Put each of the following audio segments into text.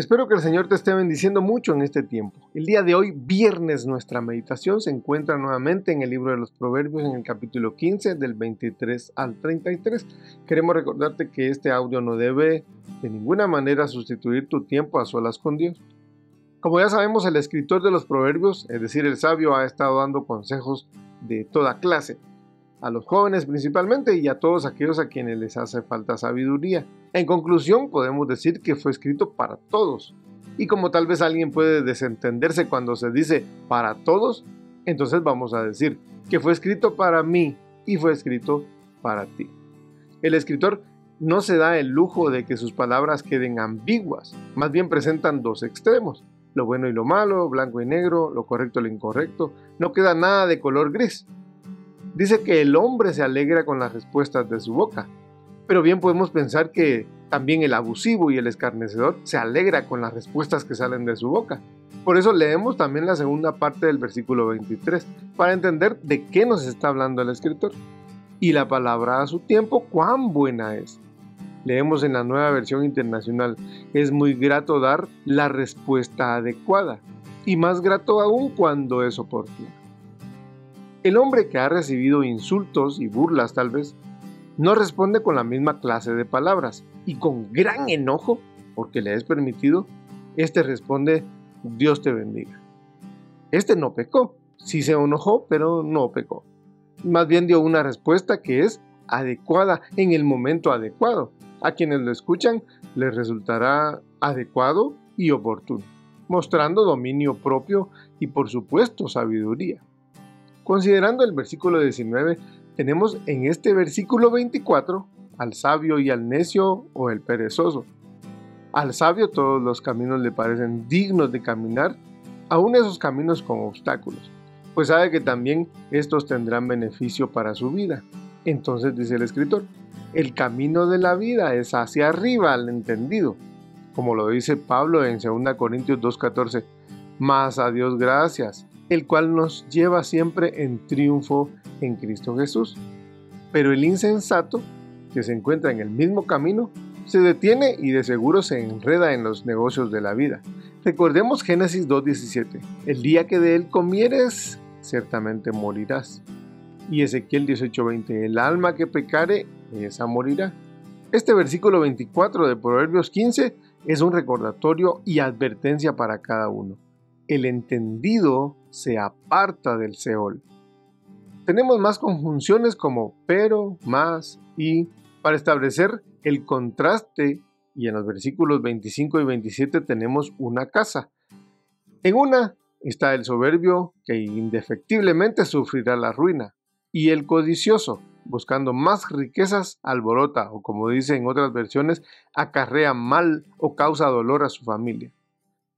Espero que el Señor te esté bendiciendo mucho en este tiempo. El día de hoy, viernes, nuestra meditación se encuentra nuevamente en el libro de los Proverbios en el capítulo 15 del 23 al 33. Queremos recordarte que este audio no debe de ninguna manera sustituir tu tiempo a solas con Dios. Como ya sabemos, el escritor de los Proverbios, es decir, el sabio, ha estado dando consejos de toda clase a los jóvenes principalmente y a todos aquellos a quienes les hace falta sabiduría. En conclusión, podemos decir que fue escrito para todos. Y como tal vez alguien puede desentenderse cuando se dice para todos, entonces vamos a decir que fue escrito para mí y fue escrito para ti. El escritor no se da el lujo de que sus palabras queden ambiguas, más bien presentan dos extremos, lo bueno y lo malo, blanco y negro, lo correcto y lo incorrecto, no queda nada de color gris. Dice que el hombre se alegra con las respuestas de su boca, pero bien podemos pensar que también el abusivo y el escarnecedor se alegra con las respuestas que salen de su boca. Por eso leemos también la segunda parte del versículo 23, para entender de qué nos está hablando el escritor. Y la palabra a su tiempo, cuán buena es. Leemos en la nueva versión internacional, es muy grato dar la respuesta adecuada, y más grato aún cuando es oportuno. El hombre que ha recibido insultos y burlas tal vez, no responde con la misma clase de palabras y con gran enojo, porque le es permitido, este responde, Dios te bendiga. Este no pecó, sí se enojó, pero no pecó. Más bien dio una respuesta que es adecuada en el momento adecuado. A quienes lo escuchan les resultará adecuado y oportuno, mostrando dominio propio y por supuesto sabiduría. Considerando el versículo 19, tenemos en este versículo 24 al sabio y al necio o el perezoso. Al sabio todos los caminos le parecen dignos de caminar, aun esos caminos con obstáculos, pues sabe que también estos tendrán beneficio para su vida. Entonces dice el escritor, el camino de la vida es hacia arriba al entendido, como lo dice Pablo en 2 Corintios 2.14, más a Dios gracias, el cual nos lleva siempre en triunfo en Cristo Jesús. Pero el insensato, que se encuentra en el mismo camino, se detiene y de seguro se enreda en los negocios de la vida. Recordemos Génesis 2.17, el día que de él comieres, ciertamente morirás. Y Ezequiel 18.20, el alma que pecare, esa morirá. Este versículo 24 de Proverbios 15 es un recordatorio y advertencia para cada uno el entendido se aparta del Seol. Tenemos más conjunciones como pero, más y para establecer el contraste y en los versículos 25 y 27 tenemos una casa. En una está el soberbio que indefectiblemente sufrirá la ruina y el codicioso buscando más riquezas alborota o como dice en otras versiones acarrea mal o causa dolor a su familia.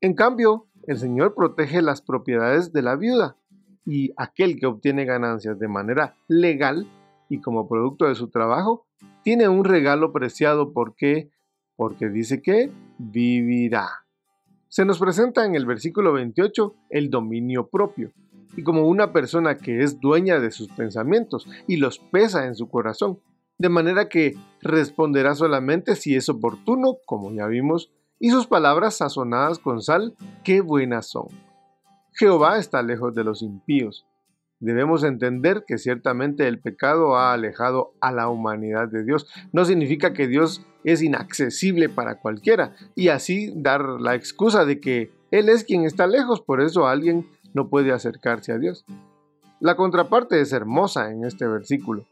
En cambio, el Señor protege las propiedades de la viuda y aquel que obtiene ganancias de manera legal y como producto de su trabajo, tiene un regalo preciado. Porque porque dice que vivirá. Se nos presenta en el versículo 28 el dominio propio, y como una persona que es dueña de sus pensamientos y los pesa en su corazón, de manera que responderá solamente si es oportuno, como ya vimos y sus palabras sazonadas con sal, qué buenas son. Jehová está lejos de los impíos. Debemos entender que ciertamente el pecado ha alejado a la humanidad de Dios. No significa que Dios es inaccesible para cualquiera y así dar la excusa de que Él es quien está lejos, por eso alguien no puede acercarse a Dios. La contraparte es hermosa en este versículo,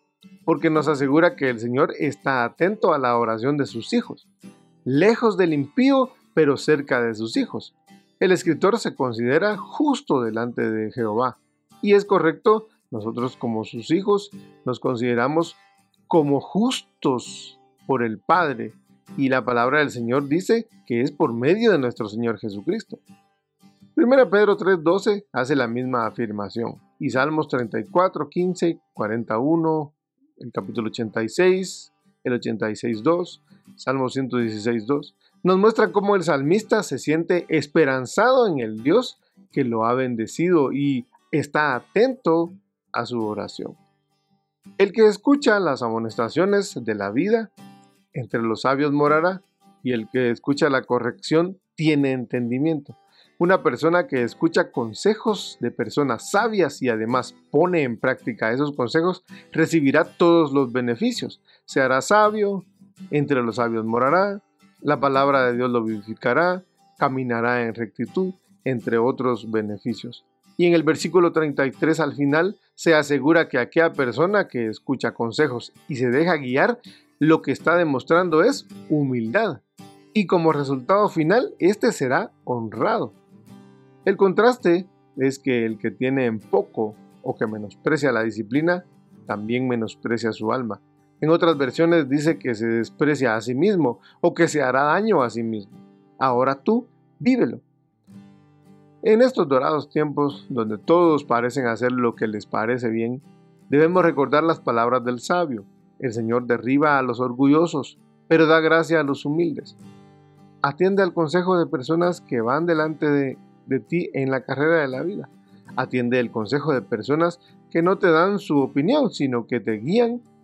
porque nos asegura que el Señor está atento a la oración de sus hijos lejos del impío, pero cerca de sus hijos. El escritor se considera justo delante de Jehová. Y es correcto, nosotros como sus hijos nos consideramos como justos por el Padre y la palabra del Señor dice que es por medio de nuestro Señor Jesucristo. 1 Pedro 3:12 hace la misma afirmación y Salmos 34, 15, 41, el capítulo 86, el 86.2, Salmos 116.2, nos muestra cómo el salmista se siente esperanzado en el Dios que lo ha bendecido y está atento a su oración. El que escucha las amonestaciones de la vida, entre los sabios morará, y el que escucha la corrección tiene entendimiento. Una persona que escucha consejos de personas sabias y además pone en práctica esos consejos recibirá todos los beneficios. Se hará sabio, entre los sabios morará, la palabra de Dios lo vivificará, caminará en rectitud, entre otros beneficios. Y en el versículo 33 al final se asegura que aquella persona que escucha consejos y se deja guiar, lo que está demostrando es humildad. Y como resultado final, este será honrado. El contraste es que el que tiene en poco o que menosprecia la disciplina, también menosprecia su alma. En otras versiones dice que se desprecia a sí mismo o que se hará daño a sí mismo. Ahora tú, vívelo. En estos dorados tiempos, donde todos parecen hacer lo que les parece bien, debemos recordar las palabras del sabio. El Señor derriba a los orgullosos, pero da gracia a los humildes. Atiende al consejo de personas que van delante de de ti en la carrera de la vida. Atiende el consejo de personas que no te dan su opinión, sino que te guían